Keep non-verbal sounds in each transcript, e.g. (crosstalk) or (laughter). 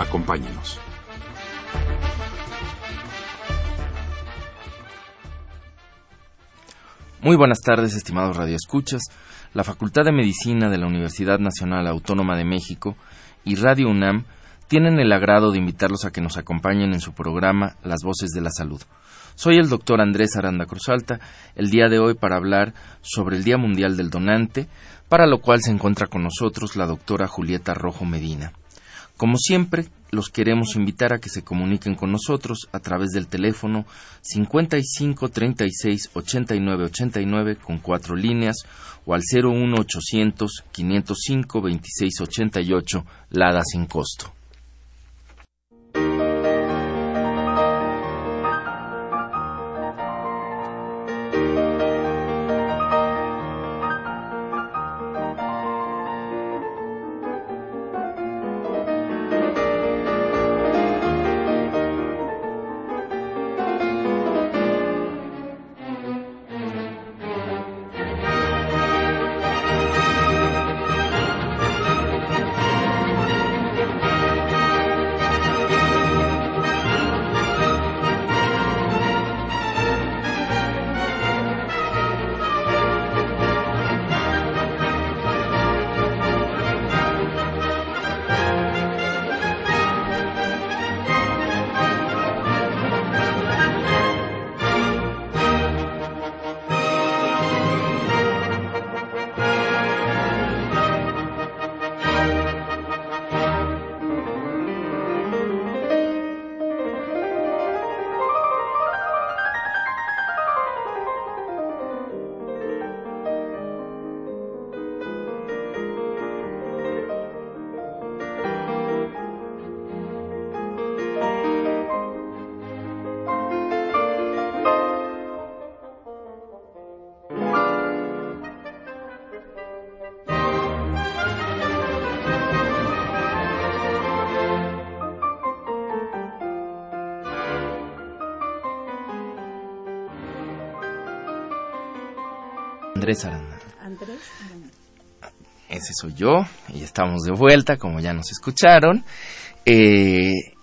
Acompáñenos. Muy buenas tardes, estimados radioescuchas. La Facultad de Medicina de la Universidad Nacional Autónoma de México y Radio UNAM tienen el agrado de invitarlos a que nos acompañen en su programa Las Voces de la Salud. Soy el doctor Andrés Aranda Cruzalta, el día de hoy para hablar sobre el Día Mundial del Donante, para lo cual se encuentra con nosotros la doctora Julieta Rojo Medina. Como siempre, los queremos invitar a que se comuniquen con nosotros a través del teléfono 55 36 89 89 con cuatro líneas o al 01800 505 26 88 Lada sin costo. Andrés Aranda. Andrés. Ese soy yo y estamos de vuelta, como ya nos escucharon. Eh,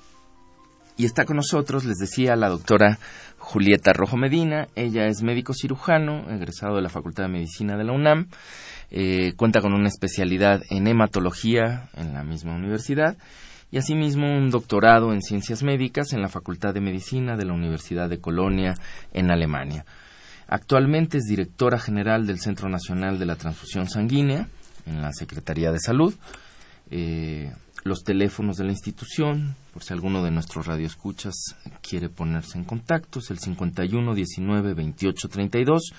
y está con nosotros, les decía, la doctora Julieta Rojo Medina. Ella es médico cirujano, egresado de la Facultad de Medicina de la UNAM. Eh, cuenta con una especialidad en hematología en la misma universidad y asimismo un doctorado en ciencias médicas en la Facultad de Medicina de la Universidad de Colonia en Alemania. Actualmente es directora general del Centro Nacional de la Transfusión Sanguínea en la Secretaría de Salud. Eh, los teléfonos de la institución, por si alguno de nuestros radioescuchas quiere ponerse en contacto, es el 51 19 28 32,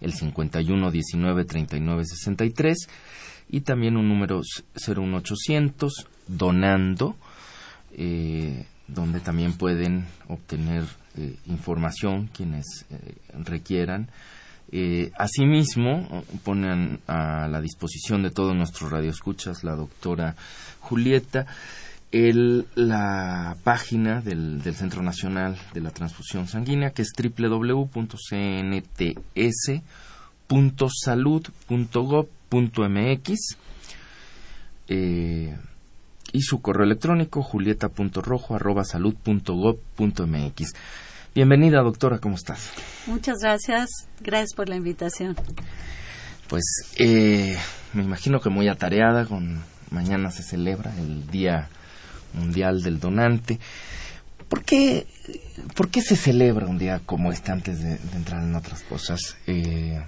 el 51 19 39 63 y también un número 01800 donando, eh, donde también pueden obtener eh, información quienes eh, requieran. Eh, asimismo, ponen a la disposición de todos nuestros radioescuchas la doctora Julieta la página del, Centro Nacional de la Transfusión Sanguínea, que es www.cnts.salud.gov.mx y su correo electrónico julieta.rojo.salud.gov.mx. Bienvenida, doctora, ¿cómo estás? Muchas gracias. Gracias por la invitación. Pues eh, me imagino que muy atareada, con mañana se celebra el Día Mundial del Donante. ¿Por qué, por qué se celebra un día como este antes de, de entrar en otras cosas? Eh,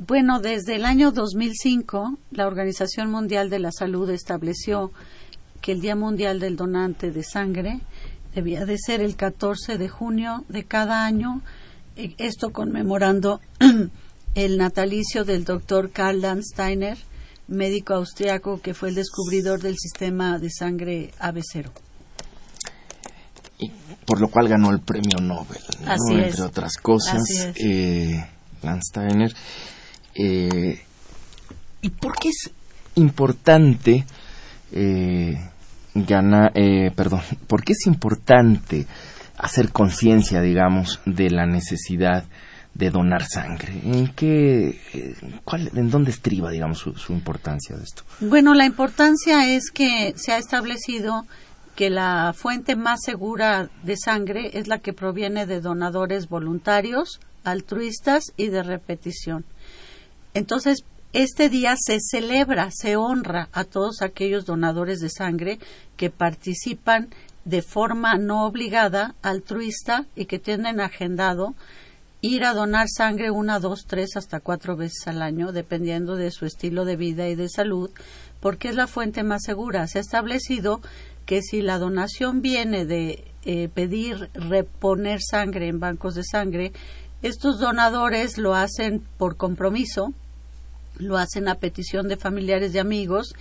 Bueno, desde el año 2005, la Organización Mundial de la Salud estableció que el Día Mundial del Donante de Sangre debía de ser el 14 de junio de cada año, eh, esto conmemorando (clears throat) el natalicio del doctor Karl Landsteiner, médico austriaco que fue el descubridor del sistema de sangre AB0. Y por lo cual ganó el premio Nobel, ¿no? Así es. entre otras cosas. Así es. Eh, Landsteiner. Eh, ¿Y por qué es importante eh, ganar, eh, perdón, por qué es importante hacer conciencia, digamos, de la necesidad de donar sangre? ¿En qué, eh, cuál, en dónde estriba, digamos, su, su importancia de esto? Bueno, la importancia es que se ha establecido que la fuente más segura de sangre es la que proviene de donadores voluntarios, altruistas y de repetición. Entonces, este día se celebra, se honra a todos aquellos donadores de sangre que participan de forma no obligada, altruista y que tienen agendado ir a donar sangre una, dos, tres, hasta cuatro veces al año, dependiendo de su estilo de vida y de salud, porque es la fuente más segura. Se ha establecido que si la donación viene de eh, pedir reponer sangre en bancos de sangre, estos donadores lo hacen por compromiso, lo hacen a petición de familiares y amigos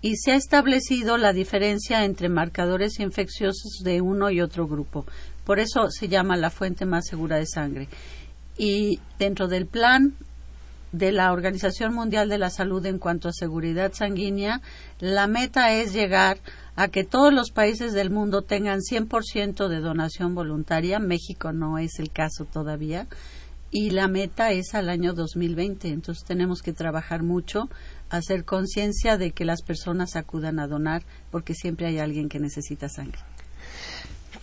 y se ha establecido la diferencia entre marcadores infecciosos de uno y otro grupo. Por eso se llama la fuente más segura de sangre. Y dentro del plan de la Organización Mundial de la Salud en cuanto a seguridad sanguínea, la meta es llegar a que todos los países del mundo tengan 100% de donación voluntaria. México no es el caso todavía. Y la meta es al año 2020. Entonces tenemos que trabajar mucho, hacer conciencia de que las personas acudan a donar porque siempre hay alguien que necesita sangre.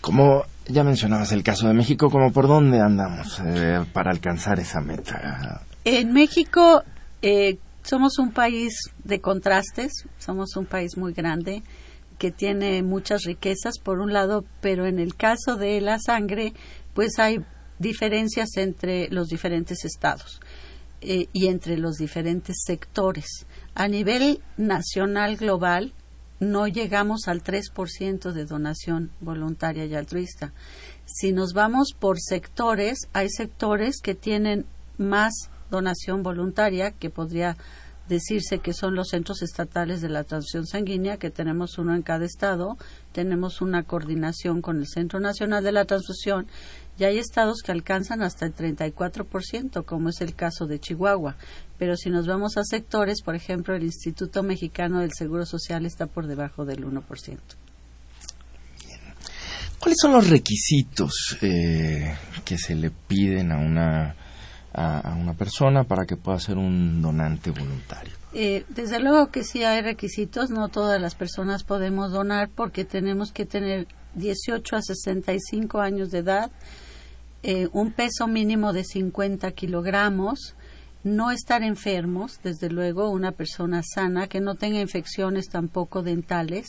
Como ya mencionabas el caso de México, ¿como por dónde andamos eh, para alcanzar esa meta? En México eh, somos un país de contrastes, somos un país muy grande que tiene muchas riquezas por un lado, pero en el caso de la sangre, pues hay diferencias entre los diferentes estados eh, y entre los diferentes sectores. A nivel nacional global, no llegamos al 3% de donación voluntaria y altruista. Si nos vamos por sectores, hay sectores que tienen más donación voluntaria, que podría decirse que son los centros estatales de la transfusión sanguínea, que tenemos uno en cada estado, tenemos una coordinación con el Centro Nacional de la Transfusión y hay estados que alcanzan hasta el 34%, como es el caso de Chihuahua. Pero si nos vamos a sectores, por ejemplo, el Instituto Mexicano del Seguro Social está por debajo del 1%. ¿Cuáles son los requisitos eh, que se le piden a una, a, a una persona para que pueda ser un donante voluntario? Eh, desde luego que sí hay requisitos, no todas las personas podemos donar porque tenemos que tener 18 a 65 años de edad, eh, un peso mínimo de 50 kilogramos, no estar enfermos, desde luego una persona sana, que no tenga infecciones tampoco dentales,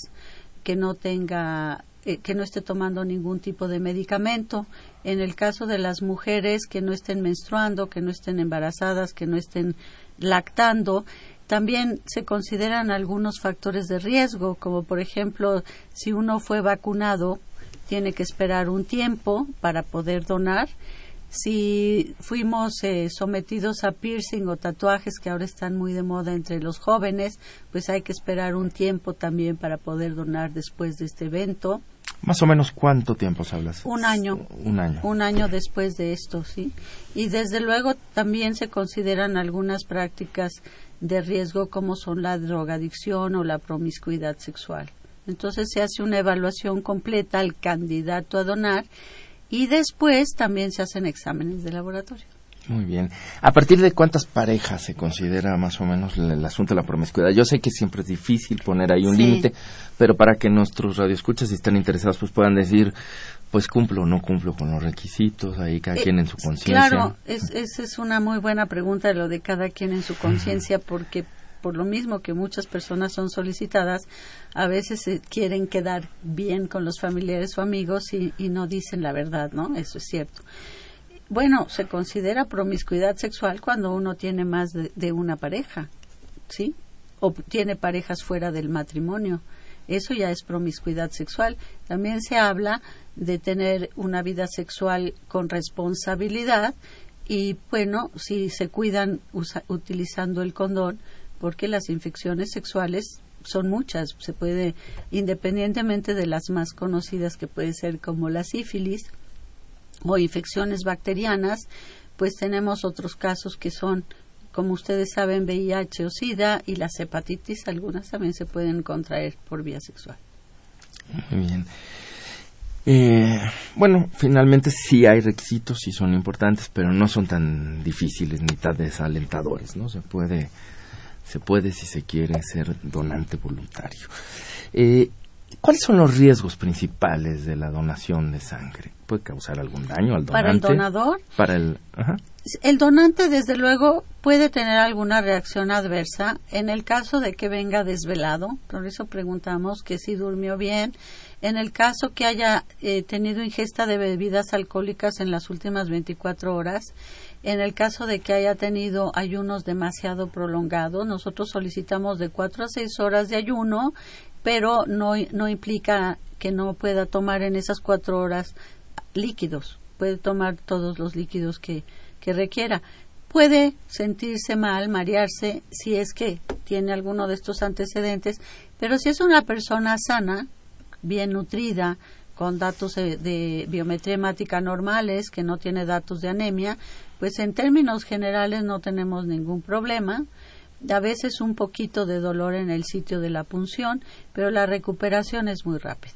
que no tenga eh, que no esté tomando ningún tipo de medicamento. En el caso de las mujeres que no estén menstruando, que no estén embarazadas, que no estén lactando, también se consideran algunos factores de riesgo, como por ejemplo, si uno fue vacunado, tiene que esperar un tiempo para poder donar. Si fuimos eh, sometidos a piercing o tatuajes que ahora están muy de moda entre los jóvenes, pues hay que esperar un tiempo también para poder donar después de este evento. Más o menos cuánto tiempo hablas? Un año. Un año. Un año después de esto, sí. Y desde luego también se consideran algunas prácticas de riesgo como son la drogadicción o la promiscuidad sexual. Entonces se hace una evaluación completa al candidato a donar y después también se hacen exámenes de laboratorio. Muy bien. ¿A partir de cuántas parejas se considera más o menos el, el asunto de la promiscuidad? Yo sé que siempre es difícil poner ahí un Sí. límite, pero para que nuestros radioescuchas, si están interesados, pues puedan decir, pues cumplo o no cumplo con los requisitos, ahí cada Eh, quien en su conciencia. Claro, es, esa es una muy buena pregunta lo de cada quien en su conciencia, porque por lo mismo que muchas personas son solicitadas, a veces quieren quedar bien con los familiares o amigos y, y no dicen la verdad, ¿no? Eso es cierto. Bueno, se considera promiscuidad sexual cuando uno tiene más de, una pareja, ¿sí? O tiene parejas fuera del matrimonio. Eso ya es promiscuidad sexual. También se habla de tener una vida sexual con responsabilidad y, bueno, si se cuidan utilizando el condón, porque las infecciones sexuales son muchas, se puede, independientemente de las más conocidas que puede ser como la sífilis o infecciones bacterianas, pues tenemos otros casos que son, como ustedes saben, VIH o SIDA y las hepatitis, algunas también se pueden contraer por vía sexual. Muy bien. Eh, bueno, finalmente sí hay requisitos, sí son importantes, pero no son tan difíciles ni tan desalentadores, ¿no? Se puede, se puede si se quiere ser donante voluntario. Eh, ¿Cuáles son los riesgos principales de la donación de sangre? ¿Puede causar algún daño al donante? Para el donador, Para el, ajá. El donante, desde luego, puede tener alguna reacción adversa en el caso de que venga desvelado. Por eso preguntamos que si durmió bien. En el caso que haya eh, tenido ingesta de bebidas alcohólicas en las últimas 24 horas. En el caso de que haya tenido ayunos demasiado prolongados, nosotros solicitamos de 4 a 6 horas de ayuno, pero no, no implica que no pueda tomar en esas 4 horas líquidos. Puede tomar todos los líquidos que, que requiera. Puede sentirse mal, marearse, si es que tiene alguno de estos antecedentes, pero si es una persona sana, bien nutrida, con datos de, biometría hemática normales, que no tiene datos de anemia, pues en términos generales no tenemos ningún problema. A veces un poquito de dolor en el sitio de la punción, pero la recuperación es muy rápida.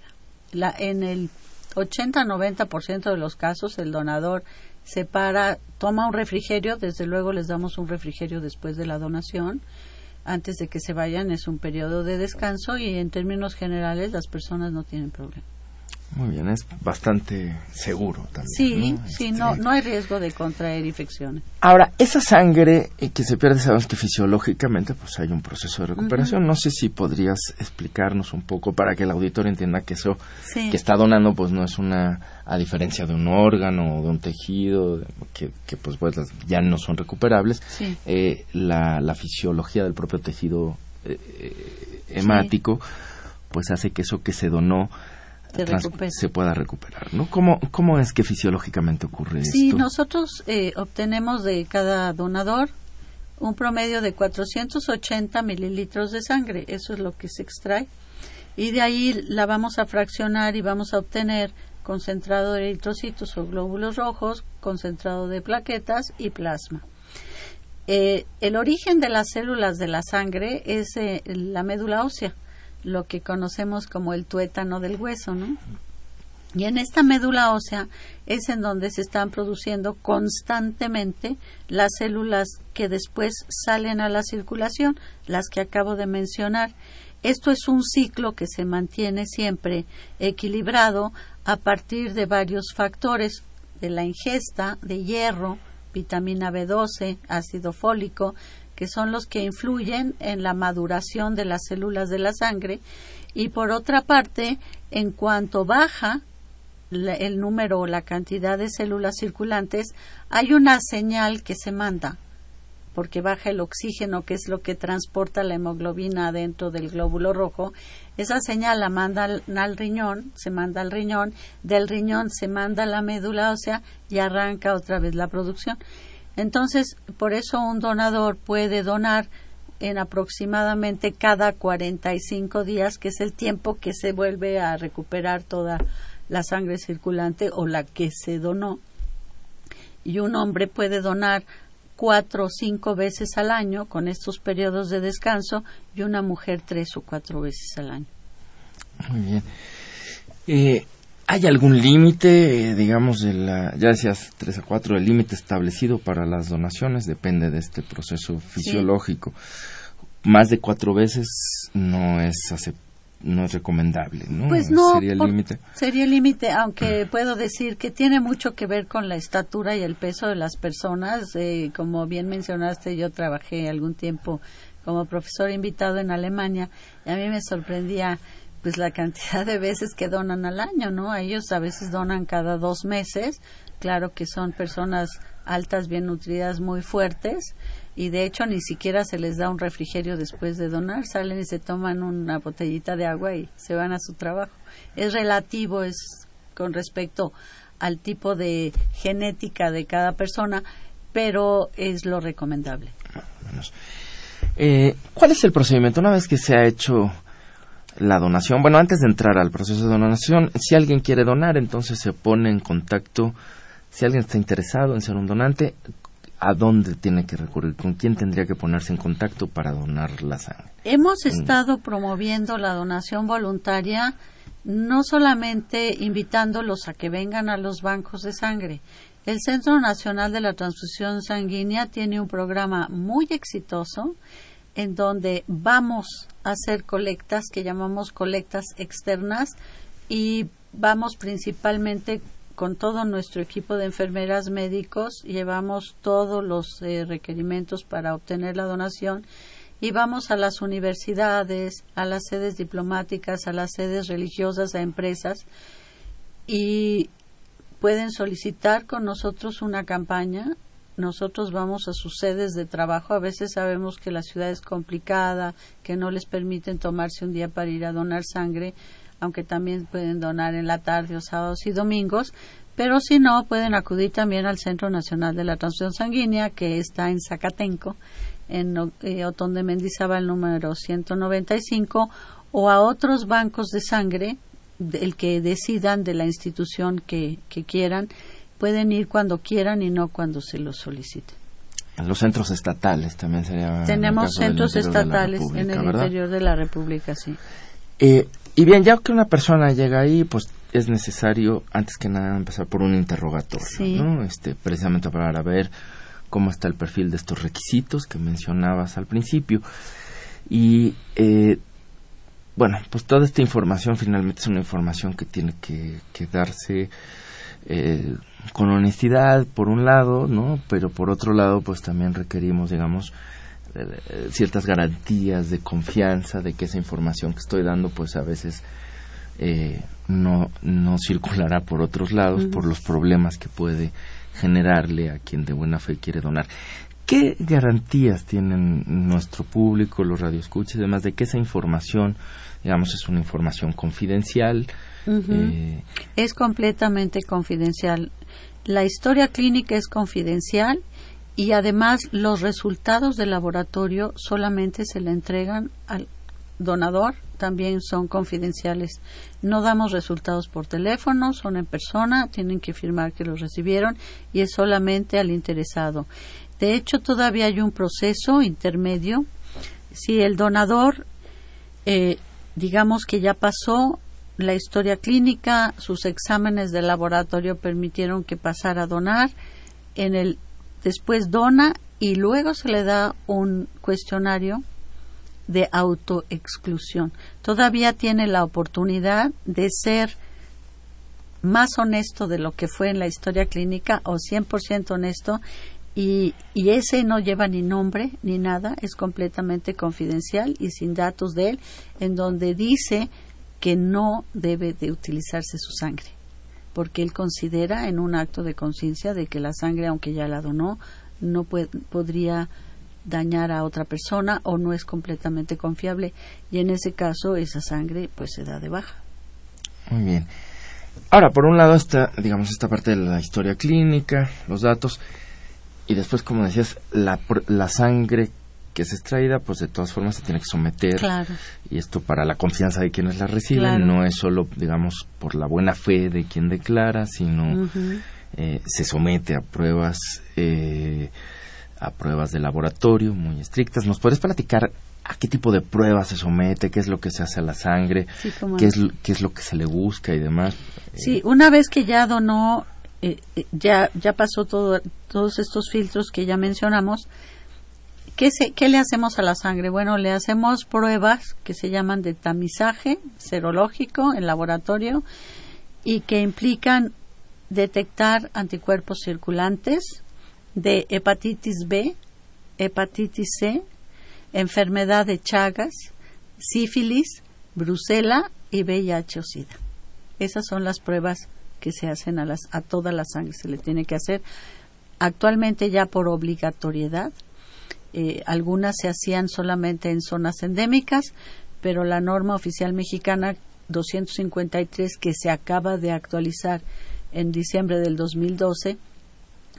La, en el 80-90% de los casos el donador se para, toma un refrigerio, desde luego les damos un refrigerio después de la donación, antes de que se vayan es un periodo de descanso y en términos generales las personas no tienen problema. Muy bien, es bastante seguro también. Sí, ¿no? sí, Este, no, no hay riesgo de contraer infecciones. Ahora, esa sangre eh, que se pierde, sabemos que fisiológicamente pues hay un proceso de recuperación. No sé si podrías explicarnos un poco para que el auditor entienda que eso Sí. que está donando pues no es una, a diferencia de un órgano o de un tejido, que, que pues, pues, ya no son recuperables, Sí. eh, la, la fisiología del propio tejido eh, eh, hemático pues hace que eso que se donó Se trans- recupere. se pueda recuperar, ¿no? ¿Cómo, ¿Cómo es que fisiológicamente ocurre Sí, esto? nosotros eh, obtenemos de cada donador un promedio de 480 mililitros de sangre, eso es lo que se extrae, y de ahí la vamos a fraccionar y vamos a obtener concentrado de eritrocitos o glóbulos rojos, concentrado de plaquetas y plasma. Eh, el origen de las células de la sangre es eh, la médula ósea, lo que conocemos como el tuétano del hueso, ¿no? Y en esta médula ósea es en donde se están produciendo constantemente las células que después salen a la circulación, las que acabo de mencionar. Esto es un ciclo que se mantiene siempre equilibrado a partir de varios factores de la ingesta de hierro, vitamina B12, ácido fólico, que son los que influyen en la maduración de las células de la sangre. Y por otra parte, en cuanto baja el número o la cantidad de células circulantes, hay una señal que se manda, porque baja el oxígeno, que es lo que transporta la hemoglobina dentro del glóbulo rojo. Esa señal la manda al, al riñón, se manda al riñón, del riñón se manda a la médula ósea y arranca otra vez la producción. Entonces, por eso un donador puede donar en aproximadamente cada 45 días, que es el tiempo que se vuelve a recuperar toda la sangre circulante o la que se donó. Y un hombre puede donar cuatro o cinco veces al año con estos periodos de descanso y una mujer tres o cuatro veces al año. Muy bien. Eh, ¿Hay algún límite, eh, digamos, de la, ya decías, tres a cuatro, el límite establecido para las donaciones? Depende de este proceso fisiológico. Más de cuatro veces no es acep- no es recomendable, ¿no? Pues no, Sería el límite. Sería el límite, aunque puedo decir que tiene mucho que ver con la estatura y el peso de las personas. Eh, como bien mencionaste, yo trabajé algún tiempo como profesor invitado en Alemania y a mí me sorprendía pues la cantidad de veces que donan al año, ¿no? A ellos a veces donan cada dos meses. Claro que son personas altas, bien nutridas, muy fuertes y de hecho ni siquiera se les da un refrigerio después de donar, salen y se toman una botellita de agua y se van a su trabajo. Es relativo, es con respecto al tipo de genética de cada persona, pero es lo recomendable. Menos. Eh, ¿Cuál es el procedimiento una vez que se ha hecho la donación? Bueno, antes de entrar al proceso de donación, si alguien quiere donar, entonces se pone en contacto, si alguien está interesado en ser un donante, ¿a dónde tiene que recurrir? ¿Con quién tendría que ponerse en contacto para donar la sangre? Hemos estado promoviendo la donación voluntaria no solamente invitándolos a que vengan a los bancos de sangre. El Centro Nacional de la Transfusión Sanguínea tiene un programa muy exitoso en donde vamos a hacer colectas que llamamos colectas externas y vamos principalmente con todo nuestro equipo de enfermeras médicos, llevamos todos los eh, requerimientos para obtener la donación y vamos a las universidades, a las sedes diplomáticas, a las sedes religiosas, a empresas y pueden solicitar con nosotros una campaña. Nosotros vamos a sus sedes de trabajo. A veces sabemos que la ciudad es complicada, que no les permiten tomarse un día para ir a donar sangre, aunque también pueden donar en la tarde o sábados y domingos. Pero si no, pueden acudir también al Centro Nacional de la Transfusión Sanguínea, que está en Zacatenco, en eh, Otón de Mendizábal número 195 o a otros bancos de sangre, el que decidan de la institución que, que quieran, pueden ir cuando quieran y no cuando se los soliciten. Los centros estatales también sería. Tenemos centros estatales en el interior de la República, sí. Eh, y bien, ya que una persona llega ahí, pues es necesario, antes que nada, empezar por un interrogatorio, ¿no? Este, precisamente para ver cómo está el perfil de estos requisitos que mencionabas al principio. Y eh, bueno, pues toda esta información finalmente es una información que tiene que, darse eh, con honestidad, por un lado, ¿no? Pero por otro lado, pues también requerimos, digamos, eh, ciertas garantías de confianza de que esa información que estoy dando, pues a veces no, no circulará por otros lados, por los problemas que puede generarle a quien de buena fe quiere donar. ¿Qué garantías tienen nuestro público, los radioescuchas y demás, de que esa información, digamos, es una información confidencial? Eh, es completamente confidencial. La historia clínica es confidencial y además los resultados del laboratorio solamente se le entregan al donador también son confidenciales. No damos resultados por teléfono, son en persona, tienen que firmar que los recibieron y es solamente al interesado. De hecho, todavía hay un proceso intermedio. Si el donador, eh, digamos que ya pasó la historia clínica, sus exámenes de laboratorio permitieron que pasara a donar, en el después dona y luego se le da un cuestionario de autoexclusión. Todavía tiene la oportunidad de ser más honesto de lo que fue en la historia clínica o 100% honesto y, y, ese no lleva ni nombre ni nada, es completamente confidencial y sin datos de él, en donde dice que no debe de utilizarse su sangre, porque él considera en un acto de conciencia de que la sangre, aunque ya la donó, no podría dañar a otra persona o no es completamente confiable y en ese caso esa sangre pues se da de baja. Muy bien. Ahora, por un lado está, digamos, esta parte de la historia clínica, los datos, y después, como decías, la, la sangre que es extraída, pues de todas formas se tiene que someter. Claro. Y esto para la confianza de quienes la reciben, no es solo, digamos, por la buena fe de quien declara, sino eh, se somete a pruebas eh, a pruebas de laboratorio muy estrictas. ¿Nos puedes platicar a qué tipo de pruebas se somete, qué es lo que se hace a la sangre, qué, es, qué es lo que se le busca y demás? Sí, una vez que ya donó, eh, eh, ya, ya pasó todo, todos estos filtros que ya mencionamos, ¿qué, se, ¿qué le hacemos a la sangre? Bueno, le hacemos pruebas que se llaman de tamizaje serológico en laboratorio y que implican detectar anticuerpos circulantes, de hepatitis B, hepatitis C, enfermedad de Chagas, sífilis, brusela y VIH o SIDA. Esas son las pruebas que se hacen a, las, a toda la sangre, se le tiene que hacer actualmente ya por obligatoriedad. Eh, algunas se hacían solamente en zonas endémicas, pero la norma oficial mexicana 253 que se acaba de actualizar en diciembre del 2012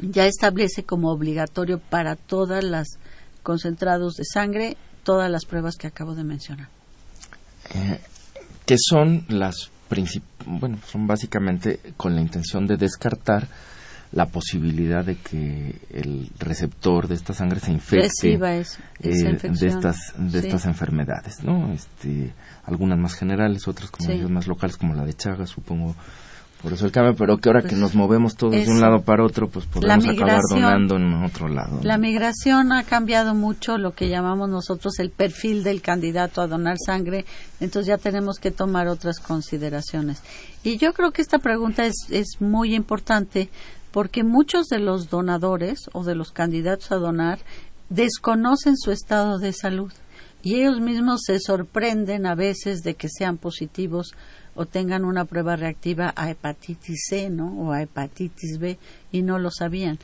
ya establece como obligatorio para todas las concentrados de sangre todas las pruebas que acabo de mencionar. Eh, que son las bueno, son básicamente con la intención de descartar la posibilidad de que el receptor de esta sangre se infecte es- eh, de estas de Sí. estas enfermedades, ¿no? Este, algunas más generales, otras como Sí. más locales como la de Chagas, supongo. Por eso el cambio, pero que ahora que Pues, nos movemos todos de un lado para otro, pues podemos acabar donando en otro lado. La migración ha cambiado mucho lo que llamamos nosotros el perfil del candidato a donar sangre, entonces ya tenemos que tomar otras consideraciones. Y yo creo que esta pregunta es, es muy importante porque muchos de los donadores o de los candidatos a donar desconocen su estado de salud y ellos mismos se sorprenden a veces de que sean positivos o tengan una prueba reactiva a hepatitis C, ¿no? O a hepatitis B y no lo sabían.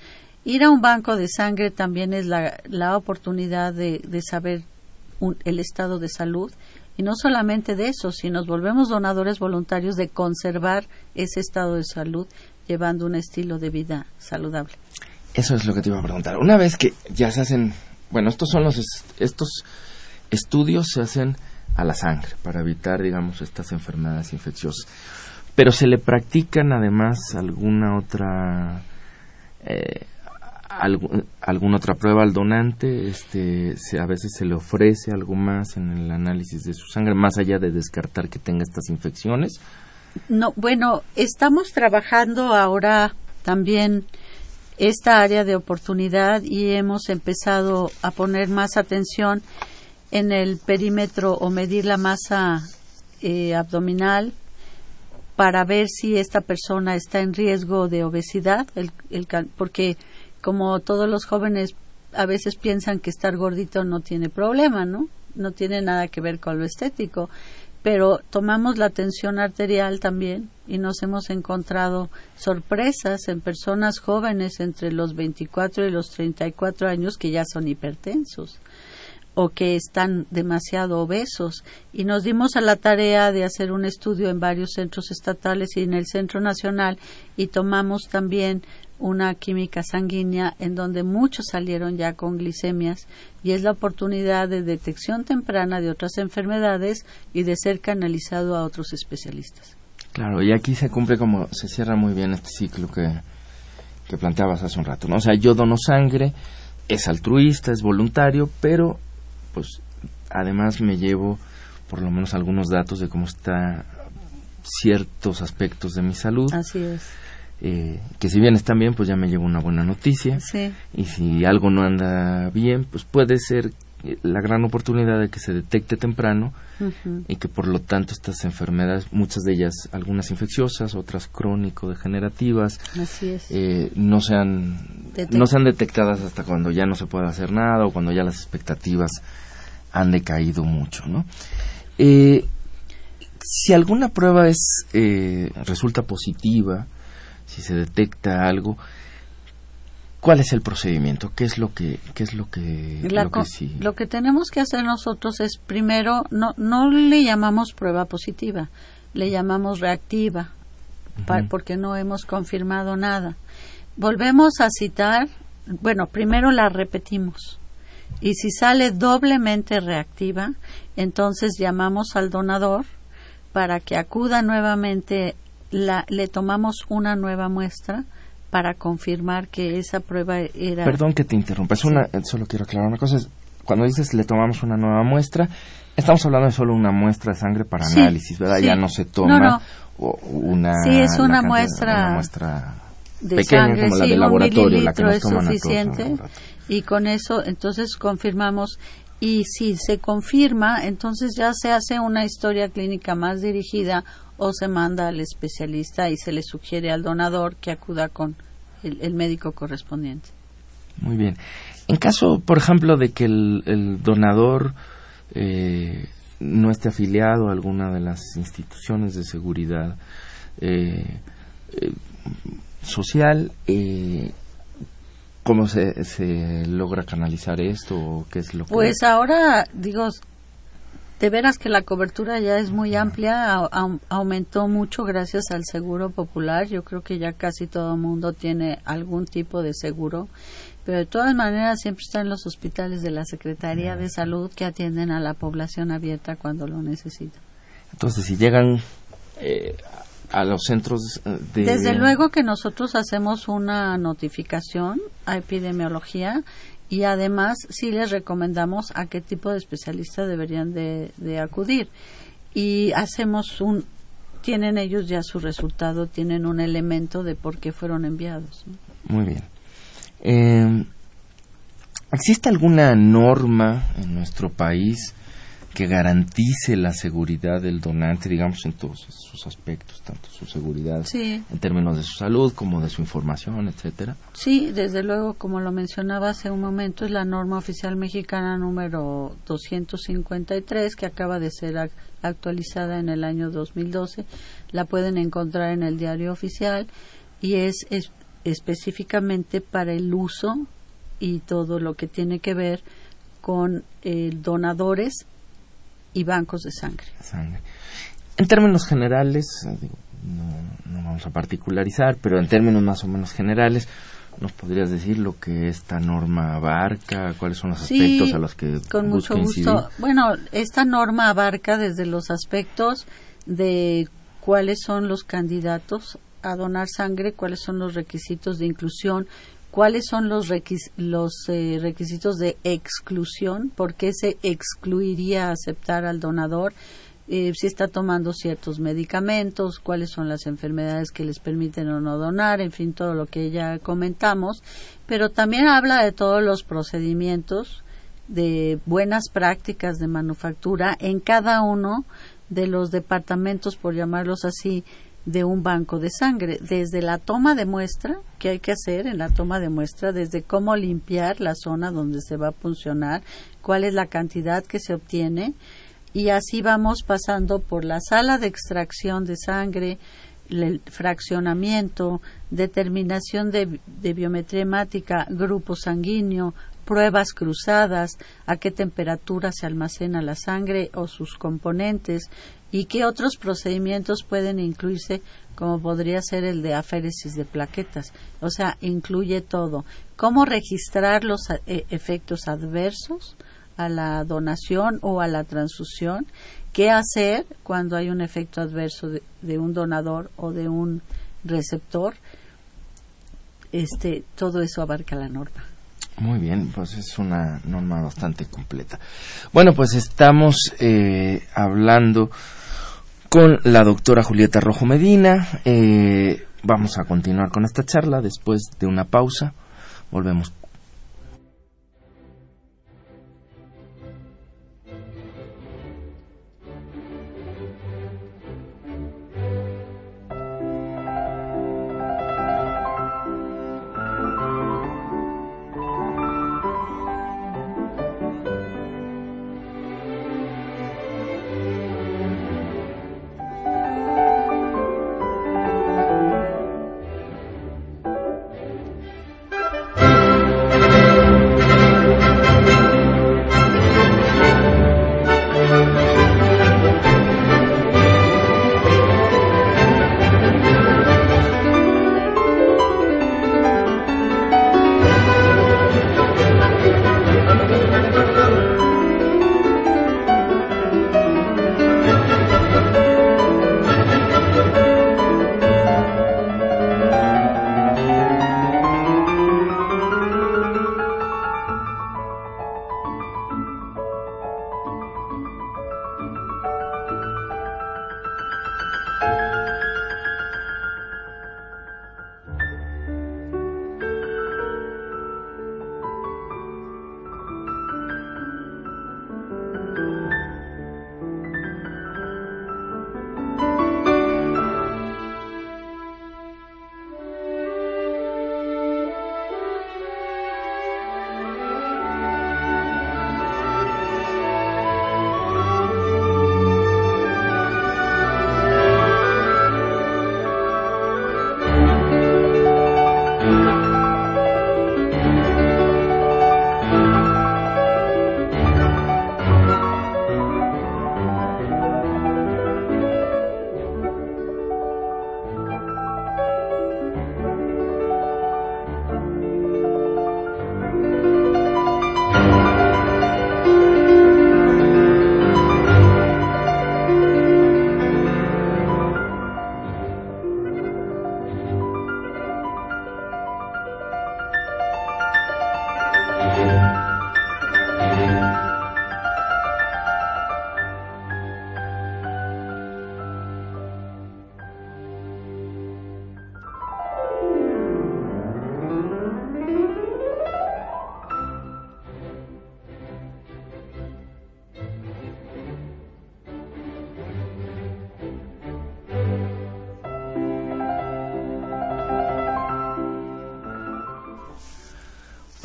Ir a un banco de sangre también es la, la oportunidad de, de saber un- el estado de salud y no solamente de eso, si nos volvemos donadores voluntarios de conservar ese estado de salud llevando un estilo de vida saludable. Eso es lo que te iba a preguntar. Una vez que ya se hacen, bueno, estos son los es- estos estudios se hacen a la sangre para evitar, digamos, estas enfermedades infecciosas. Pero se le practican además alguna otra eh, algu- alguna otra prueba al donante, este, se, a veces se le ofrece algo más en el análisis de su sangre, más allá de descartar que tenga estas infecciones. No, bueno, estamos trabajando ahora también esta área de oportunidad y hemos empezado a poner más atención en el perímetro o medir la masa eh, abdominal para ver si esta persona está en riesgo de obesidad, el, el porque como todos los jóvenes a veces piensan que estar gordito no tiene problema, ¿no? No tiene nada que ver con lo estético, pero tomamos la tensión arterial también y nos hemos encontrado sorpresas en personas jóvenes entre los 24 y los 34 años que ya son hipertensos o que están demasiado obesos. Y nos dimos a la tarea de hacer un estudio en varios centros estatales y en el Centro Nacional y tomamos también una química sanguínea en donde muchos salieron ya con glicemias y es la oportunidad de detección temprana de otras enfermedades y de ser canalizado a otros especialistas. Claro, y aquí se cumple como, se cierra muy bien este ciclo que, que planteabas hace un rato, ¿no? O sea, yo dono sangre, es altruista, es voluntario, pero pues además me llevo por lo menos algunos datos de cómo está ciertos aspectos de mi salud, Así es. Eh, que si bien están bien, pues ya me llevo una buena noticia, Sí, y si algo no anda bien, pues puede ser eh, la gran oportunidad de que se detecte temprano y que por lo tanto estas enfermedades, muchas de ellas, algunas infecciosas, otras crónico-degenerativas, eh, no sean no sean detectadas hasta cuando ya no se puede hacer nada o cuando ya las expectativas han decaído mucho, ¿no? Eh, si alguna prueba es eh, resulta positiva, si se detecta algo, ¿cuál es el procedimiento? ¿Qué es lo que qué es lo que, La lo que co- sí- lo que tenemos que hacer nosotros es primero no no le llamamos prueba positiva, le llamamos reactiva porque no hemos confirmado nada. Volvemos a citar, bueno, primero la repetimos. Y si sale doblemente reactiva, entonces llamamos al donador para que acuda nuevamente, la, le tomamos una nueva muestra para confirmar que esa prueba era Perdón que te interrumpa, es una, solo quiero aclarar una cosa. es- cuando dices le tomamos una nueva muestra, estamos hablando de solo una muestra de sangre para Sí, análisis, ¿verdad? sí. Ya no se toma No, una, Sí, es una cantidad- muestra una muestra de pequeña sangre, como la de un laboratorio, la que mililitro nos es toman a todos en suficiente y con eso entonces confirmamos y si se confirma entonces ya se hace una historia clínica más dirigida o se manda al especialista y se le sugiere al donador que acuda con el, el médico correspondiente. Muy bien. En caso, por ejemplo, de que el, el donador eh, no esté afiliado a alguna de las instituciones de seguridad eh, eh, social, eh, ¿cómo se, se logra canalizar esto? ¿O ¿Qué es lo que...? Pues ahora, digo, de veras que la cobertura ya es muy amplia, au- au- aumentó mucho gracias al seguro popular. Yo creo que ya casi todo el mundo tiene algún tipo de seguro. pero de todas maneras siempre está en los hospitales de la Secretaría de Salud que atienden a la población abierta cuando lo necesita. Entonces, si llegan eh, a los centros de... Desde luego que nosotros hacemos una notificación a epidemiología y además sí les recomendamos a qué tipo de especialista deberían de, de acudir. Y hacemos un... Tienen ellos ya su resultado, tienen un elemento de por qué fueron enviados. Muy bien. Eh, ¿Existe alguna norma en nuestro país que garantice la seguridad del donante, digamos, en todos sus aspectos, tanto su seguridad Sí. en términos de su salud como de su información, etcétera? Sí, desde luego, como lo mencionaba hace un momento, es la norma oficial mexicana número 253 que acaba de ser ac- actualizada en el año 2012. La pueden encontrar en el diario oficial y es, es- específicamente para el uso y todo lo que tiene que ver con eh, donadores y bancos de sangre. sangre. En términos generales, eh, no, no vamos a particularizar, pero en términos más o menos generales, ¿nos podrías decir lo que esta norma abarca? ¿Cuáles son los Sí, aspectos a los que con mucho incidir? gusto. Bueno, esta norma abarca desde los aspectos de cuáles son los candidatos a donar sangre, cuáles son los requisitos de inclusión, cuáles son los, requis- los eh, requisitos de exclusión, por qué se excluiría aceptar al donador, eh, si está tomando ciertos medicamentos, cuáles son las enfermedades que les permiten o no donar, en fin, todo lo que ya comentamos, pero también habla de todos los procedimientos de buenas prácticas de manufactura en cada uno de los departamentos, por llamarlos así, de un banco de sangre, desde la toma de muestra, que hay que hacer en la toma de muestra, desde cómo limpiar la zona donde se va a funcionar, cuál es la cantidad que se obtiene, y así vamos pasando por la sala de extracción de sangre, el fraccionamiento, determinación de, de biometría hemática, grupo sanguíneo, pruebas cruzadas, a qué temperatura se almacena la sangre o sus componentes y qué otros procedimientos pueden incluirse como podría ser el de aféresis de plaquetas. O sea, incluye todo. Cómo registrar los eh, efectos adversos a la donación o a la transfusión, qué hacer cuando hay un efecto adverso de, de un donador o de un receptor. Este, todo eso abarca la norma. Muy bien, pues es una norma bastante completa. Bueno, pues estamos eh, hablando con la doctora Julieta Rojo Medina. Eh, vamos a continuar con esta charla después de una pausa. Volvemos.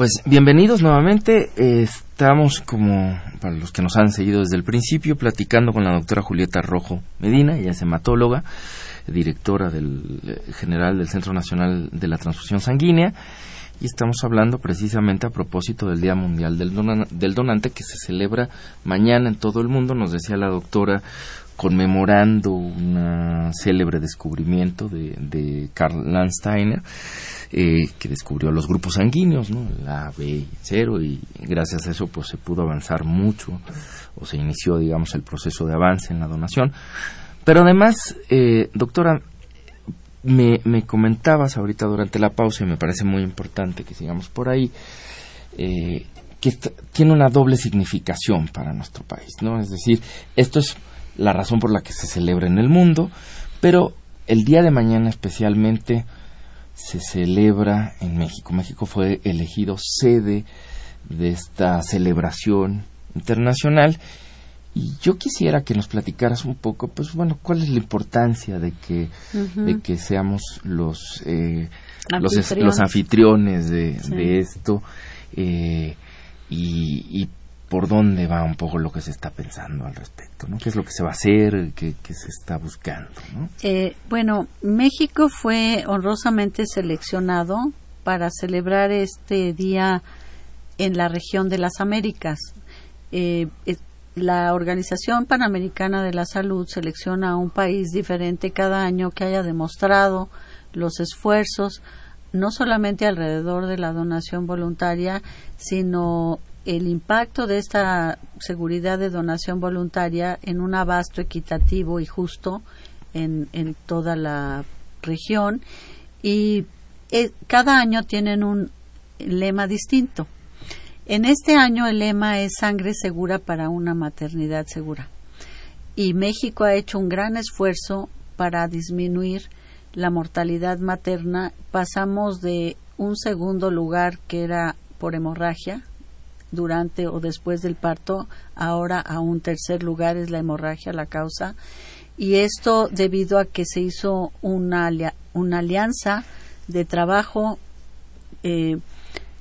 Pues bienvenidos nuevamente. Estamos como, para los que nos han seguido desde el principio, platicando con la doctora Julieta Rojo Medina, ella es hematóloga, directora del eh, general del Centro Nacional de la Transfusión Sanguínea, y estamos hablando precisamente a propósito del Día Mundial del, del Donante que se celebra mañana en todo el mundo, nos decía la doctora, conmemorando un célebre descubrimiento de, de Karl Landsteiner, eh, que descubrió los grupos sanguíneos, ¿no? el A, B y cero, y gracias a eso pues se pudo avanzar mucho, o se inició, digamos, el proceso de avance en la donación. Pero además, eh, doctora, me, me comentabas ahorita durante la pausa, y me parece muy importante que sigamos por ahí, eh, que tiene una doble significación para nuestro país, ¿no? Es decir, esto es la razón por la que se celebra en el mundo, pero el día de mañana especialmente se celebra en México. México fue elegido sede de esta celebración internacional y yo quisiera que nos platicaras un poco, pues bueno, cuál es la importancia de que, de que seamos los, eh, los, los anfitriones de, Sí. de esto eh, y, y por dónde va un poco lo que se está pensando al respecto, ¿no? ¿Qué es lo que se va a hacer? ¿Qué, qué se está buscando? ¿no? Eh, bueno, México fue honrosamente seleccionado para celebrar este día en la región de las Américas. Eh, la Organización Panamericana de la Salud selecciona a un país diferente cada año que haya demostrado los esfuerzos no solamente alrededor de la donación voluntaria, sino el impacto de esta seguridad de donación voluntaria en un abasto equitativo y justo en, toda la región y eh, cada año tienen un lema distinto. En este año el lema es sangre segura para una maternidad segura. Y México ha hecho un gran esfuerzo para disminuir la mortalidad materna. Pasamos de un segundo lugar que era por hemorragia durante o después del parto, ahora a un tercer lugar es la hemorragia la causa. Y esto debido a que se hizo una, una alianza de trabajo eh,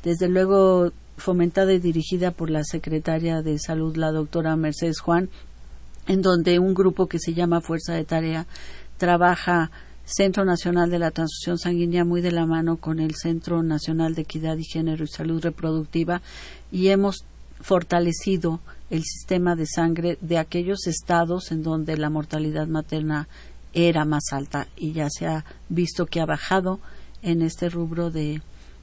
desde luego fomentada y dirigida por la secretaria de salud, la doctora Mercedes Juan, en donde un grupo que se llama Fuerza de Tarea trabaja Centro Nacional de la Transfusión Sanguínea muy de la mano con el Centro Nacional de Equidad y Género y Salud Reproductiva y hemos fortalecido el sistema de sangre de aquellos estados en donde la mortalidad materna era más alta y ya se ha visto que ha bajado en este rubro de,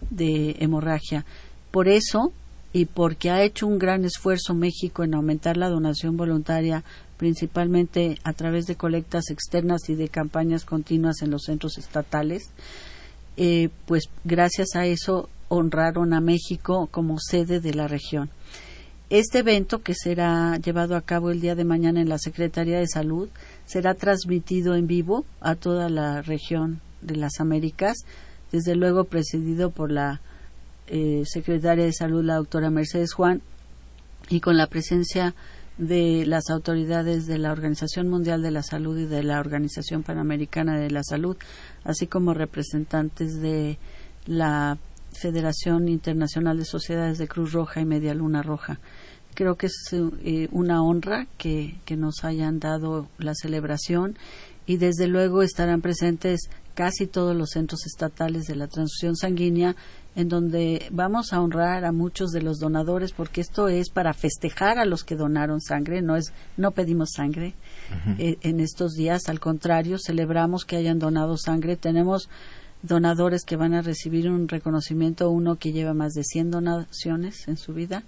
de hemorragia. Por eso, y porque ha hecho un gran esfuerzo México en aumentar la donación voluntaria, principalmente a través de colectas externas y de campañas continuas en los centros estatales, eh, pues gracias a eso honraron a México como sede de la región. Este evento, que será llevado a cabo el día de mañana en la Secretaría de Salud, será transmitido en vivo a toda la región de las Américas, desde luego presidido por la eh, Secretaria de Salud, la doctora Mercedes Juan, y con la presencia de las autoridades de la Organización Mundial de la Salud y de la Organización Panamericana de la Salud, así como representantes de la Federación Internacional de Sociedades de Cruz Roja y Media Luna Roja. Creo que es eh, una honra que, que nos hayan dado la celebración y desde luego estarán presentes casi todos los centros estatales de la transfusión sanguínea en donde vamos a honrar a muchos de los donadores porque esto es para festejar a los que donaron sangre, no es no pedimos sangre eh, en estos días, al contrario, celebramos que hayan donado sangre, tenemos donadores que van a recibir un reconocimiento, uno que lleva más de 100 donaciones en su vida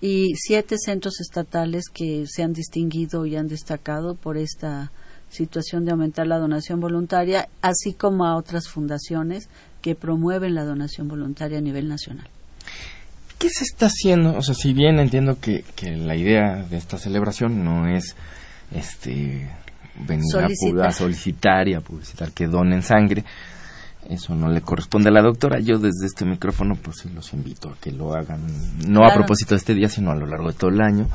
y siete centros estatales que se han distinguido y han destacado por esta situación de aumentar la donación voluntaria, así como a otras fundaciones que promueven la donación voluntaria a nivel nacional. ¿Qué se está haciendo? O sea, si bien entiendo que, que la idea de esta celebración no es este venir a Solicitar. a solicitar y a publicitar que donen sangre, eso no le corresponde a la doctora. Yo desde este micrófono, pues sí los invito a que lo hagan, no a propósito de este día, sino a lo largo de todo el año.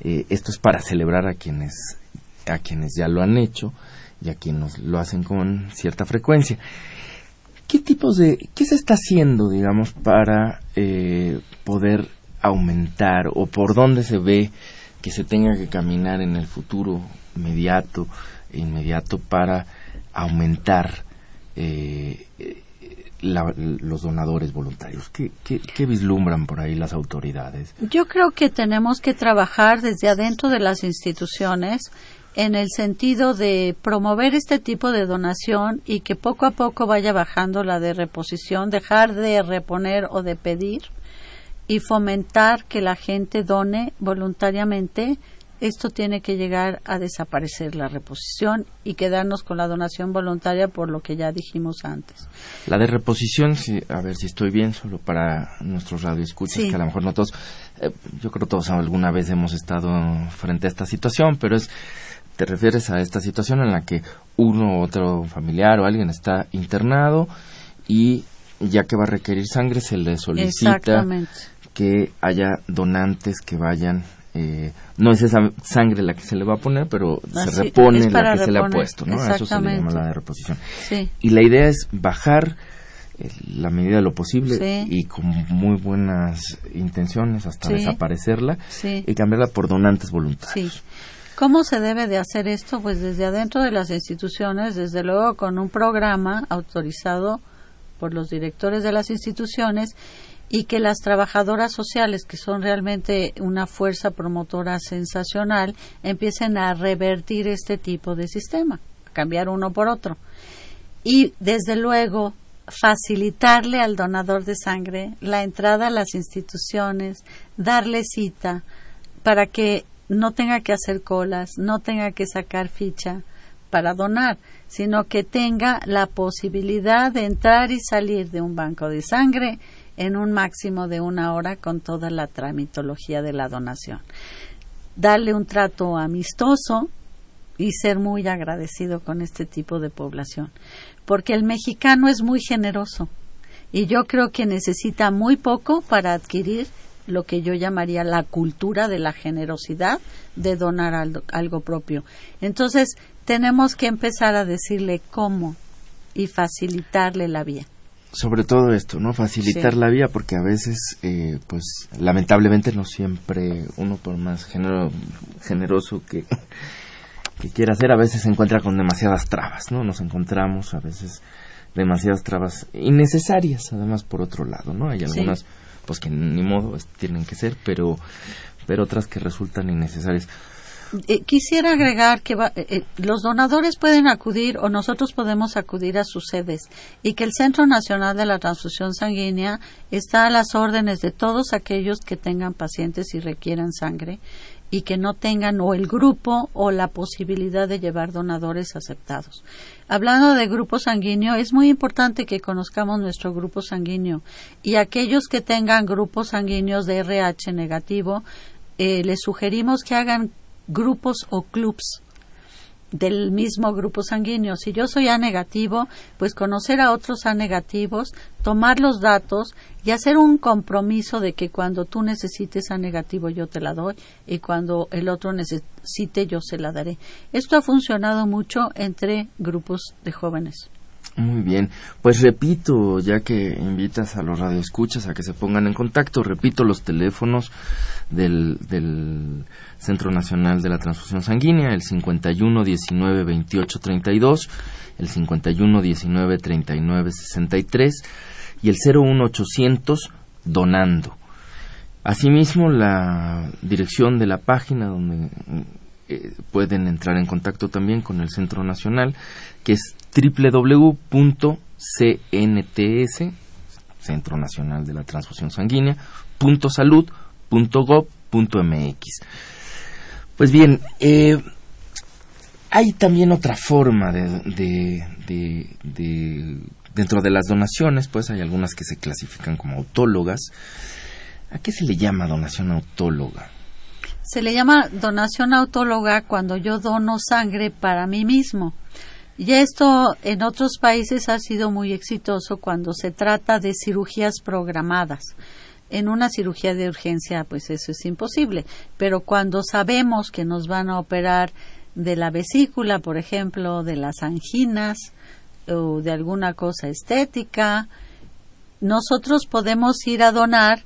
Eh, esto es para celebrar a quienes, a quienes ya lo han hecho y a quienes lo hacen con cierta frecuencia. ¿Qué tipos de, qué se está haciendo, digamos, para eh, poder aumentar o por dónde se ve que se tenga que caminar en el futuro inmediato, inmediato para aumentar eh, los donadores voluntarios? ¿Qué, ¿Qué, vislumbran por ahí las autoridades? Yo creo que tenemos que trabajar desde adentro de las instituciones en el sentido de promover este tipo de donación y que poco a poco vaya bajando la de reposición, dejar de reponer o de pedir y fomentar que la gente done voluntariamente esto tiene que llegar a desaparecer la reposición y quedarnos con la donación voluntaria por lo que ya dijimos antes. La de reposición, a ver si estoy bien, solo para nuestros radioescuchas, que a lo mejor no todos, eh, yo creo que todos alguna vez hemos estado frente a esta situación, pero es, te refieres a esta situación en la que uno u otro familiar o alguien está internado y ya que va a requerir sangre se le solicita que haya donantes que vayan eh, no es esa sangre la que se le va a poner, pero se repone la que se le ha puesto, ¿no? eso se le llama la reposición. Y la idea es bajar eh, la medida de lo posible y con muy buenas intenciones hasta desaparecerla y cambiarla por donantes voluntarios. ¿Cómo se debe de hacer esto? Pues desde adentro de las instituciones, desde luego con un programa autorizado por los directores de las instituciones y que las trabajadoras sociales, que son realmente una fuerza promotora sensacional, empiecen a revertir este tipo de sistema, cambiar uno por otro. Y desde luego facilitarle al donador de sangre la entrada a las instituciones, darle cita para que no tenga que hacer colas, no tenga que sacar ficha para donar, sino que tenga la posibilidad de entrar y salir de un banco de sangre en un máximo de una hora con toda la tramitología de la donación. Darle un trato amistoso y ser muy agradecido con este tipo de población, porque el mexicano es muy generoso y yo creo que necesita muy poco para adquirir lo que yo llamaría la cultura de la generosidad de donar algo, algo propio. Entonces, tenemos que empezar a decirle cómo y facilitarle la vía sobre todo esto, ¿no? Facilitar la vía, porque a veces, eh, pues, lamentablemente no siempre uno, por más generoso que, que quiera ser, a veces se encuentra con demasiadas trabas, ¿no? Nos encontramos a veces demasiadas trabas innecesarias, además, por otro lado, ¿no? Hay algunas, pues, que ni modo tienen que ser, pero, pero otras que resultan innecesarias. Eh, quisiera agregar que eh, eh, los donadores pueden acudir o nosotros podemos acudir a sus sedes y que el Centro Nacional de la Transfusión Sanguínea está a las órdenes de todos aquellos que tengan pacientes y requieran sangre y que no tengan o el grupo o la posibilidad de llevar donadores aceptados. Hablando de grupo sanguíneo, es muy importante que conozcamos nuestro grupo sanguíneo y aquellos que tengan grupos sanguíneos de RH negativo, les sugerimos que hagan grupos o clubs del mismo grupo sanguíneo. Si yo soy A negativo, pues conocer a otros A negativos, tomar los datos y hacer un compromiso de que cuando tú necesites A negativo yo te la doy y cuando el otro necesite yo se la daré. Esto ha funcionado mucho entre grupos de jóvenes. Muy bien, pues repito, ya que invitas a los radioescuchas a que se pongan en contacto, repito los teléfonos del, del Centro Nacional de la Transfusión Sanguínea, el 51 19 28 32, el 51 19 39 63 y el 01 800 donando. Asimismo, la dirección de la página donde eh, pueden entrar en contacto también con el Centro Nacional, que es www.cnts, Centro Nacional de la Transfusión Sanguínea, .salud.gov.mx. Pues bien, eh, hay también otra forma de, dentro de las donaciones, pues hay algunas que se clasifican como autólogas. ¿A qué se le llama donación autóloga? Se le llama donación autóloga cuando yo dono sangre para mí mismo. Y esto en otros países ha sido muy exitoso cuando se trata de cirugías programadas en una cirugía de urgencia, pues eso es imposible. Pero cuando sabemos que nos van a operar de la vesícula, por ejemplo, de las anginas o de alguna cosa estética, nosotros podemos ir a donar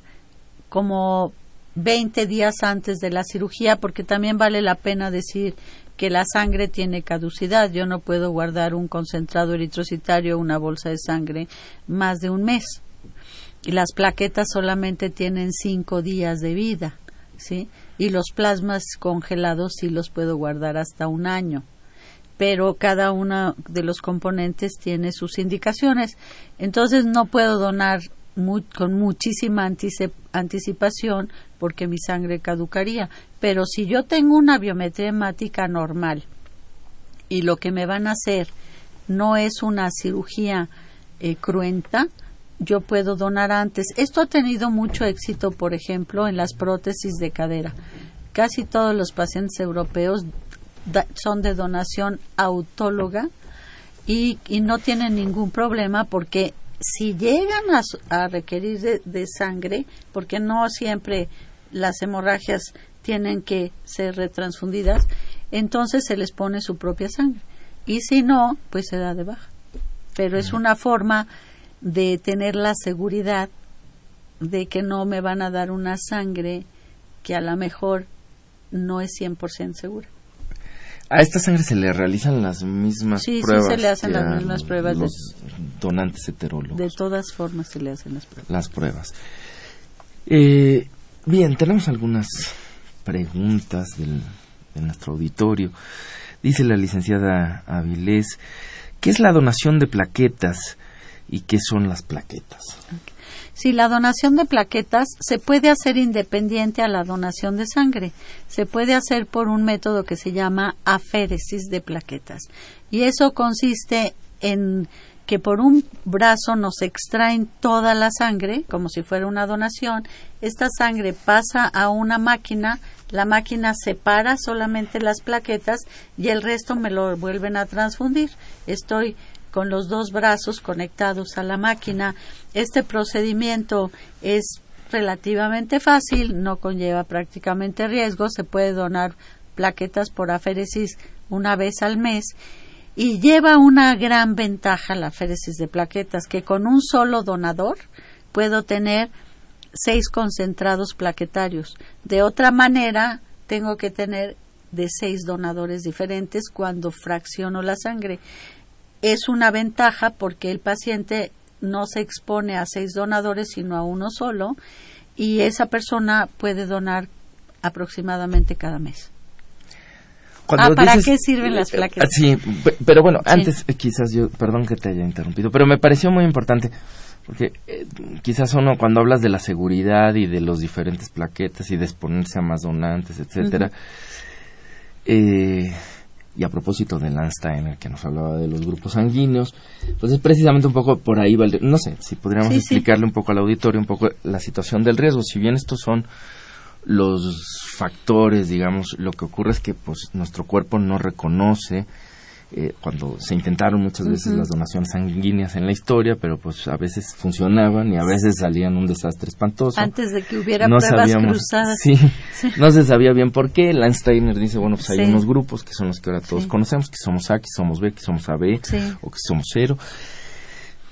como 20 días antes de la cirugía, porque también vale la pena decir que la sangre tiene caducidad. Yo no puedo guardar un concentrado eritrocitario una bolsa de sangre más de un mes. Y las plaquetas solamente tienen cinco días de vida, ¿sí? Y los plasmas congelados sí los puedo guardar hasta un año. Pero cada uno de los componentes tiene sus indicaciones. Entonces no puedo donar con muchísima anticipación porque mi sangre caducaría. Pero si yo tengo una biometría hemática normal y lo que me van a hacer no es una cirugía eh, cruenta, yo puedo donar antes. Esto ha tenido mucho éxito, por ejemplo, en las prótesis de cadera. Casi todos los pacientes europeos son de donación autóloga y, no tienen ningún problema porque si llegan a, requerir de, sangre, porque no siempre las hemorragias tienen que ser retransfundidas, entonces se les pone su propia sangre. Y si no, pues se da de baja. Pero es una forma de tener la seguridad de que no me van a dar una sangre que a lo mejor no es 100% segura. A esta sangre se le realizan las mismas pruebas. Sí, se le hacen las mismas pruebas. Los donantes heterólogos. De todas formas se le hacen las pruebas. Las pruebas. Eh, bien, tenemos algunas preguntas del, de nuestro auditorio. Dice la licenciada Avilés, ¿qué es la donación de plaquetas y qué son las plaquetas? Si la donación de plaquetas se puede hacer independiente a la donación de sangre. Se puede hacer por un método que se llama aféresis de plaquetas. Y eso consiste en que por un brazo nos extraen toda la sangre, como si fuera una donación. Esta sangre pasa a una máquina, la máquina separa solamente las plaquetas y el resto me lo vuelven a transfundir. Estoy con los dos brazos conectados a la máquina. Este procedimiento es relativamente fácil, no conlleva prácticamente riesgo, se puede donar plaquetas por aféresis una vez al mes y lleva una gran ventaja la aféresis de plaquetas, que con un solo donador puedo tener seis concentrados plaquetarios. De otra manera, tengo que tener de seis donadores diferentes cuando fracciono la sangre es una ventaja porque el paciente no se expone a seis donadores sino a uno solo y esa persona puede donar aproximadamente cada mes. ah, ¿para qué sirven las plaquetas? Sí, pero bueno, antes eh, quizás yo, perdón que te haya interrumpido, pero me pareció muy importante porque eh, quizás uno cuando hablas de la seguridad y de los diferentes plaquetas y de exponerse a más donantes, etcétera, eh, y a propósito de Landsteiner, que nos hablaba de los grupos sanguíneos, pues es precisamente un poco por ahí, no sé, si podríamos explicarle un poco al auditorio un poco la situación del riesgo. Si bien estos son los factores, digamos, lo que ocurre es que pues nuestro cuerpo no reconoce eh, cuando se intentaron muchas veces las donaciones sanguíneas en la historia, pero pues a veces funcionaban y a veces salían un desastre espantoso. Antes de que hubiera pruebas cruzadas. Sí, no se sabía bien por qué. Landsteiner dice, bueno, pues hay unos grupos que son los que ahora todos conocemos, que somos A, que somos B, que somos AB o que somos cero.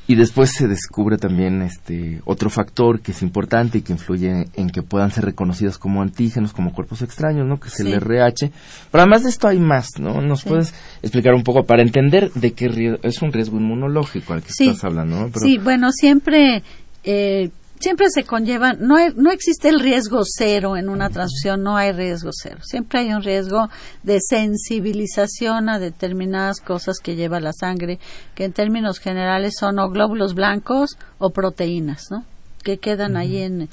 Y después se descubre también este otro factor que es importante y que influye en que puedan ser reconocidos como antígenos, como cuerpos extraños, ¿no? Que es el RH. Pero además de esto hay más, ¿no? ¿Nos puedes explicar un poco para entender de qué es un riesgo inmunológico al que estás hablando, ¿no? Sí, bueno, siempre eh, siempre se conlleva, no, no existe el riesgo cero en una transfusión, no hay riesgo cero. Siempre hay un riesgo de sensibilización a determinadas cosas que lleva la sangre, que en términos generales son o glóbulos blancos o proteínas, ¿no? Que quedan ahí en.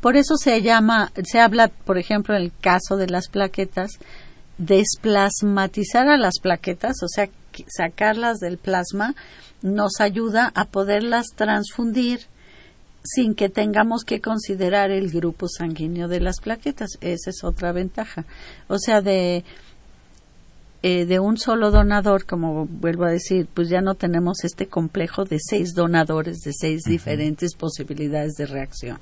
Por eso se llama, se habla, por ejemplo, en el caso de las plaquetas, desplasmatizar a las plaquetas, o sea, sacarlas del plasma, nos ayuda a poderlas transfundir sin que tengamos que considerar el grupo sanguíneo de las plaquetas. Esa es otra ventaja. O sea, de, eh, de un solo donador, como vuelvo a decir, pues ya no tenemos este complejo de seis donadores, de seis diferentes posibilidades de reacción.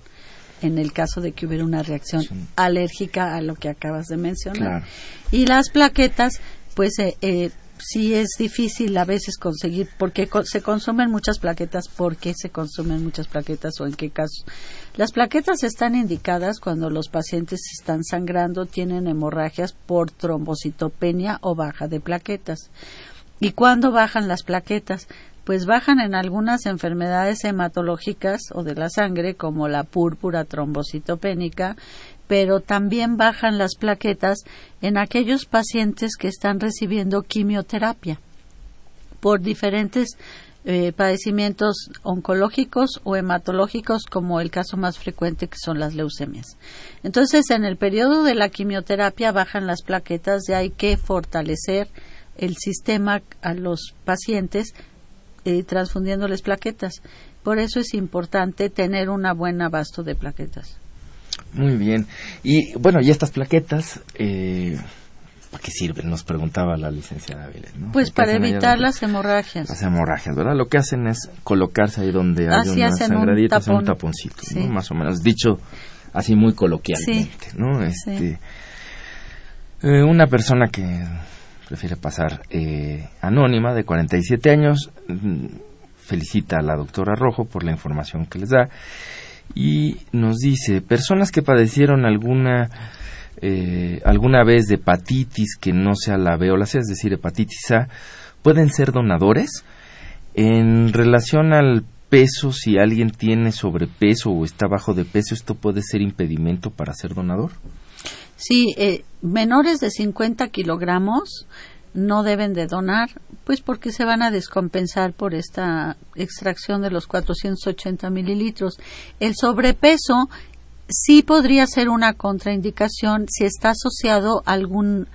En el caso de que hubiera una reacción alérgica a lo que acabas de mencionar. Y las plaquetas, pues eh, eh, sí es difícil a veces conseguir, porque se consumen muchas plaquetas, ¿por qué se consumen muchas plaquetas o en qué casos? Las plaquetas están indicadas cuando los pacientes están sangrando, tienen hemorragias por trombocitopenia o baja de plaquetas. ¿Y cuándo bajan las plaquetas? Pues bajan en algunas enfermedades hematológicas o de la sangre, como la púrpura trombocitopénica, pero también bajan las plaquetas en aquellos pacientes que están recibiendo quimioterapia por diferentes eh, padecimientos oncológicos o hematológicos, como el caso más frecuente que son las leucemias. Entonces, en el periodo de la quimioterapia bajan las plaquetas y hay que fortalecer el sistema a los pacientes eh, transfundiéndoles plaquetas. Por eso es importante tener un buen abasto de plaquetas. Muy bien. Y bueno, y estas plaquetas, eh, ¿para qué sirven? Nos preguntaba la licenciada Vélez. ¿no? Pues ¿Qué para evitar las hemorragias. las hemorragias, ¿verdad? Lo que hacen es colocarse ahí donde hay Así una hacen un sangradita, un tapón. taponcito, Sí. ¿no? Más o menos, dicho así muy coloquialmente, ¿no? Este, eh, una persona que prefiere pasar eh, anónima, de 47 años, mm, felicita a la doctora Rojo por la información que les da y nos dice, personas que padecieron alguna eh, alguna vez de hepatitis que no sea la B o la C, es decir, hepatitis A, pueden ser donadores. En relación al peso, si alguien tiene sobrepeso o está bajo de peso, ¿esto puede ser impedimento para ser donador? Sí, eh, menores de 50 kilogramos no deben de donar, pues porque se van a descompensar por esta extracción de los 480 mililitros. El sobrepeso sí podría ser una contraindicación si está asociado a algún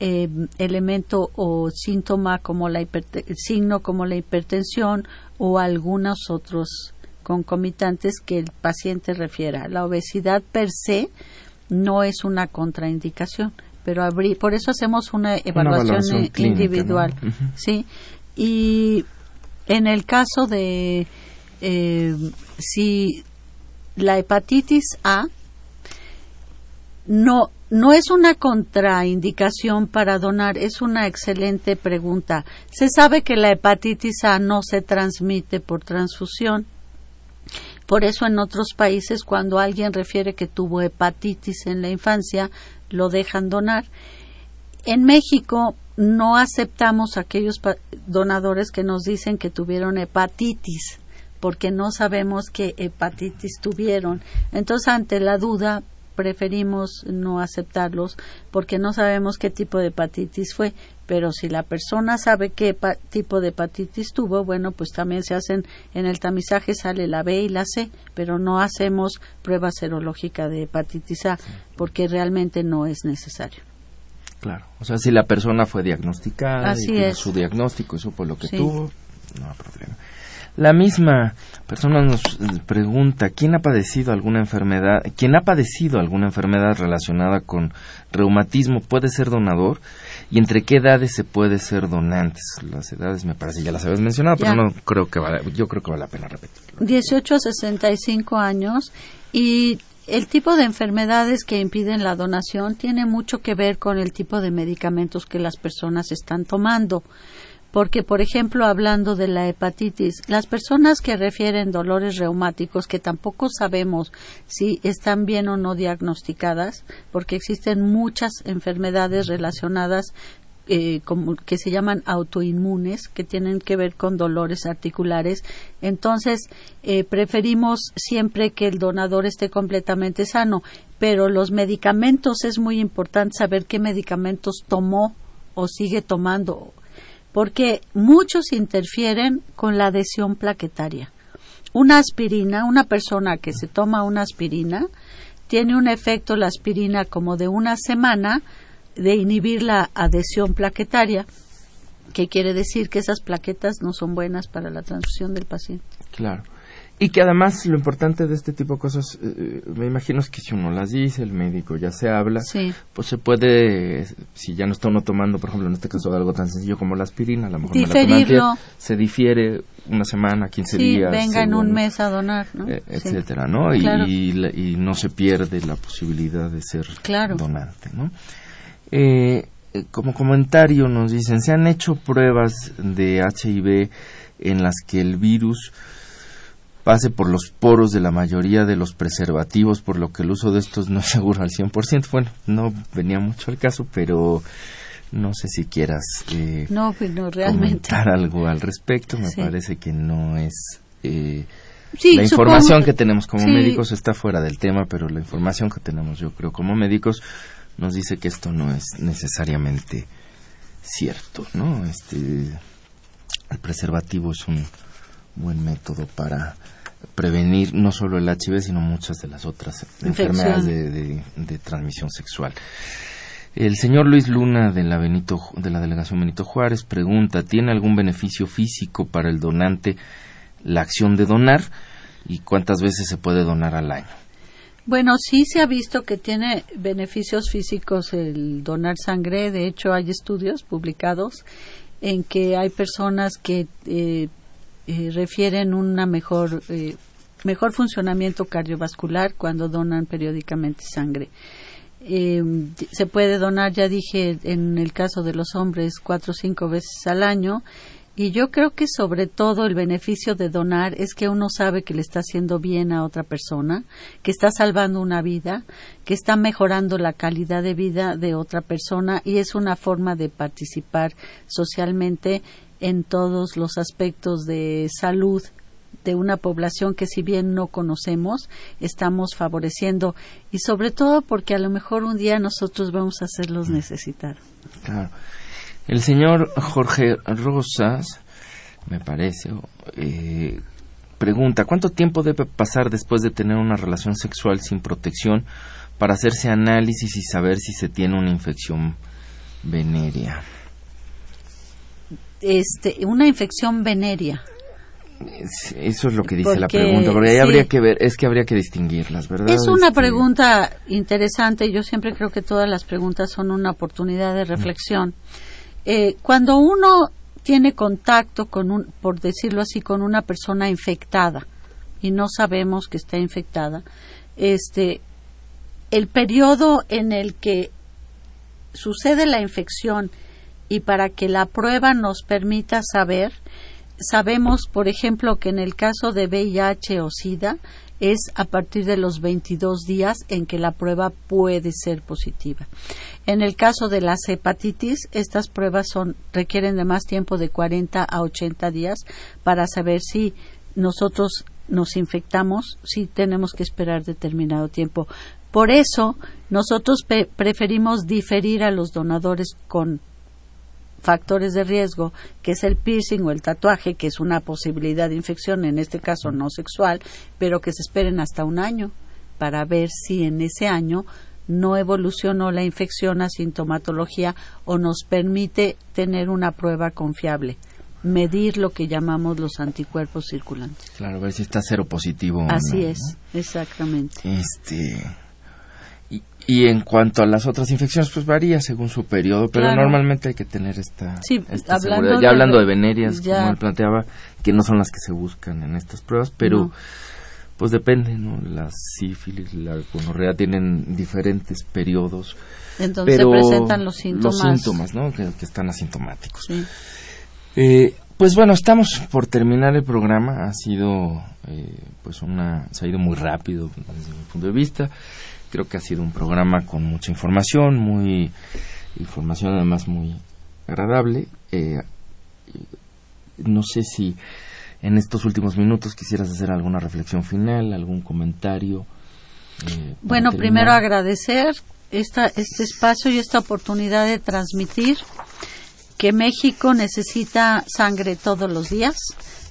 eh, elemento o síntoma como la signo como la hipertensión o algunos otros concomitantes que el paciente refiera. La obesidad per se no es una contraindicación, pero habrí- por eso hacemos una evaluación, evaluación clínica, individual, sí. Y en el caso de eh, si la hepatitis A no no es una contraindicación para donar, es una excelente pregunta. Se sabe que la hepatitis A no se transmite por transfusión. Por eso en otros países cuando alguien refiere que tuvo hepatitis en la infancia, lo dejan donar. En México no aceptamos aquellos donadores que nos dicen que tuvieron hepatitis, porque no sabemos qué hepatitis tuvieron. Entonces, ante la duda, preferimos no aceptarlos porque no sabemos qué tipo de hepatitis fue. Pero si la persona sabe qué tipo de hepatitis tuvo, bueno, pues también se hacen en el tamizaje sale la B y la C, pero no hacemos prueba serológica de hepatitis A porque realmente no es necesario. Claro. O sea, si la persona fue diagnosticada Así y es. su diagnóstico y supo lo que Sí. tuvo, no hay problema. La misma persona nos eh, pregunta, ¿quién ha padecido alguna enfermedad, quién ha padecido alguna enfermedad relacionada con reumatismo puede ser donador? ¿Y entre qué edades se puede ser donantes? Las edades me parece ya las habías mencionado, Ya. pero no creo que vale, yo creo que vale la pena repetirlo. 18 a 65 años y el tipo de enfermedades que impiden la donación tiene mucho que ver con el tipo de medicamentos que las personas están tomando. Porque, por ejemplo, hablando de la hepatitis, las personas que refieren dolores reumáticos, que tampoco sabemos si están bien o no diagnosticadas, porque existen muchas enfermedades relacionadas eh, como que se llaman autoinmunes, que tienen que ver con dolores articulares. Entonces, eh, preferimos siempre que el donador esté completamente sano, pero los medicamentos es muy importante saber qué medicamentos tomó o sigue tomando, porque muchos interfieren con la adhesión plaquetaria. Una aspirina, una persona que se toma una aspirina, tiene un efecto la aspirina como de una semana de inhibir la adhesión plaquetaria, que quiere decir que esas plaquetas no son buenas para la transfusión del paciente. Claro. Y que además lo importante de este tipo de cosas, eh, me imagino es que si uno las dice, el médico ya se habla, Sí. pues se puede, si ya no está uno tomando, por ejemplo, en este caso algo tan sencillo como la aspirina, a lo mejor me la Diferirlo. antier, se difiere una semana, 15 Sí, días. venga en un mes a donar, ¿no? eh, Sí. etcétera, ¿no? Y, Claro. y la- y no se pierde la posibilidad de ser Claro. donante, ¿no? Eh, eh, como comentario nos dicen, se han hecho pruebas de HIV en las que el virus pase por los poros de la mayoría de los preservativos, por lo que el uso de estos no es seguro al 100%. Bueno, no venía mucho al caso, pero no sé si quieras eh, No, pues no, realmente. comentar algo al respecto. Me Sí. parece que no es... eh, Sí, la supongo- información que tenemos como sí. médicos está fuera del tema, pero la información que tenemos yo creo como médicos nos dice que esto no es necesariamente cierto, ¿no? Este el preservativo es un buen método para prevenir no solo el HIV, sino muchas de las otras Infección. enfermedades de, de- de transmisión sexual. El señor Luis Luna de la, Benito, de la delegación Benito Juárez pregunta, ¿tiene algún beneficio físico para el donante la acción de donar y cuántas veces se puede donar al año? Bueno, sí se ha visto que tiene beneficios físicos el donar sangre. De hecho, hay estudios publicados en que hay personas que eh, eh, refieren una mejor eh, mejor funcionamiento cardiovascular cuando donan periódicamente sangre. Eh, se puede donar, ya dije, en el caso de los hombres, cuatro o cinco veces al año. Y yo creo que sobre todo el beneficio de donar es que uno sabe que le está haciendo bien a otra persona, que está salvando una vida, que está mejorando la calidad de vida de otra persona y es una forma de participar socialmente en todos los aspectos de salud de una población que si bien no conocemos, estamos favoreciendo y sobre todo porque a lo mejor un día nosotros vamos a hacerlos necesitar. Claro. El señor Jorge Rosas, me parece, eh, pregunta, ¿cuánto tiempo debe pasar después de tener una relación sexual sin protección para hacerse análisis y saber si se tiene una infección venérea? Este, una infección venérea. Es- Eso es lo que dice la pregunta, porque ahí sí. habría que ver, es que habría que distinguirlas, ¿verdad? Es una Este, pregunta interesante. Yo siempre creo que todas las preguntas son una oportunidad de reflexión. Eh, cuando uno tiene contacto con un, por decirlo así, con una persona infectada y no sabemos que está infectada, este, el periodo en el que sucede la infección y para que la prueba nos permita saber, sabemos, por ejemplo, que en el caso de VIH o SIDA es a partir de los 22 días en que la prueba puede ser positiva. En el caso de las hepatitis, estas pruebas son, requieren de más tiempo de 40 a 80 días para saber si nosotros nos infectamos, si tenemos que esperar determinado tiempo. Por eso, nosotros preferimos diferir a los donadores con factores de riesgo, que es el piercing o el tatuaje, que es una posibilidad de infección, en este caso no sexual, pero que se esperen hasta un año para ver si en ese año no evolucionó la infección a sintomatología o nos permite tener una prueba confiable, medir lo que llamamos los anticuerpos circulantes. Claro, a ver si está cero positivo. Así no, es, exactamente. Este. Y, en cuanto a las otras infecciones, pues varía según su periodo, pero Claro. normalmente hay que tener esta, Sí, esta hablando seguridad. Ya hablando de venerias, ya. como él planteaba, que no son las que se buscan en estas pruebas, pero No. pues depende, ¿no? Las sífilis, la gonorrea tienen diferentes periodos. Entonces pero se presentan los síntomas. Los síntomas, ¿no? Que, que están asintomáticos. Sí. Eh, pues bueno, estamos por terminar el programa. Ha sido, eh, pues una, se ha ido muy rápido desde mi punto de vista. Creo que ha sido un programa con mucha información, muy información además muy agradable. Eh, no sé si en estos últimos minutos quisieras hacer alguna reflexión final, algún comentario. eh, Bueno, primero agradecer esta, este espacio y esta oportunidad de transmitir que México necesita sangre todos los días.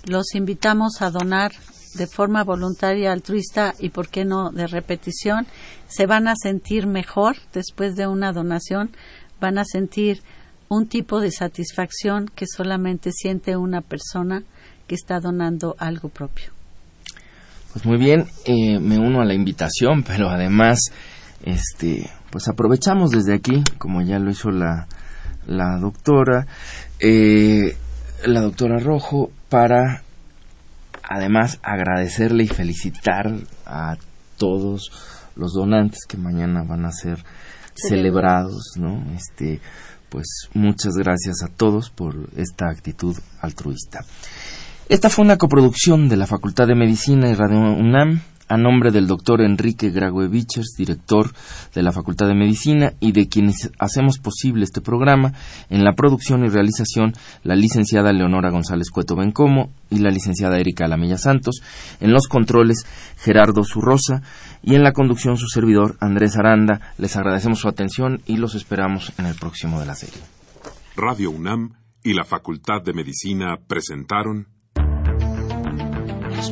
Los invitamos a donar de forma voluntaria, altruista y, por qué no, de repetición. Se van a sentir mejor después de una donación. Van a sentir un tipo de satisfacción que solamente siente una persona que está donando algo propio. Pues muy bien, eh, me uno a la invitación, pero además, este, pues aprovechamos desde aquí, como ya lo hizo la, la doctora, eh, la doctora Rojo, para además agradecerle y felicitar a todos los donantes que mañana van a ser celebrados, ¿no? Este, pues muchas gracias a todos por esta actitud altruista. Esta fue una coproducción de la Facultad de Medicina y Radio UNAM a nombre del doctor Enrique Grague Vichers, director de la Facultad de Medicina, y de quienes hacemos posible este programa, en la producción y realización, la licenciada Leonora González Cueto Bencomo y la licenciada Erika Alamella Santos, en los controles Gerardo Zurrosa y en la conducción su servidor Andrés Aranda. Les agradecemos su atención y los esperamos en el próximo de la serie. Radio UNAM y la Facultad de Medicina presentaron Las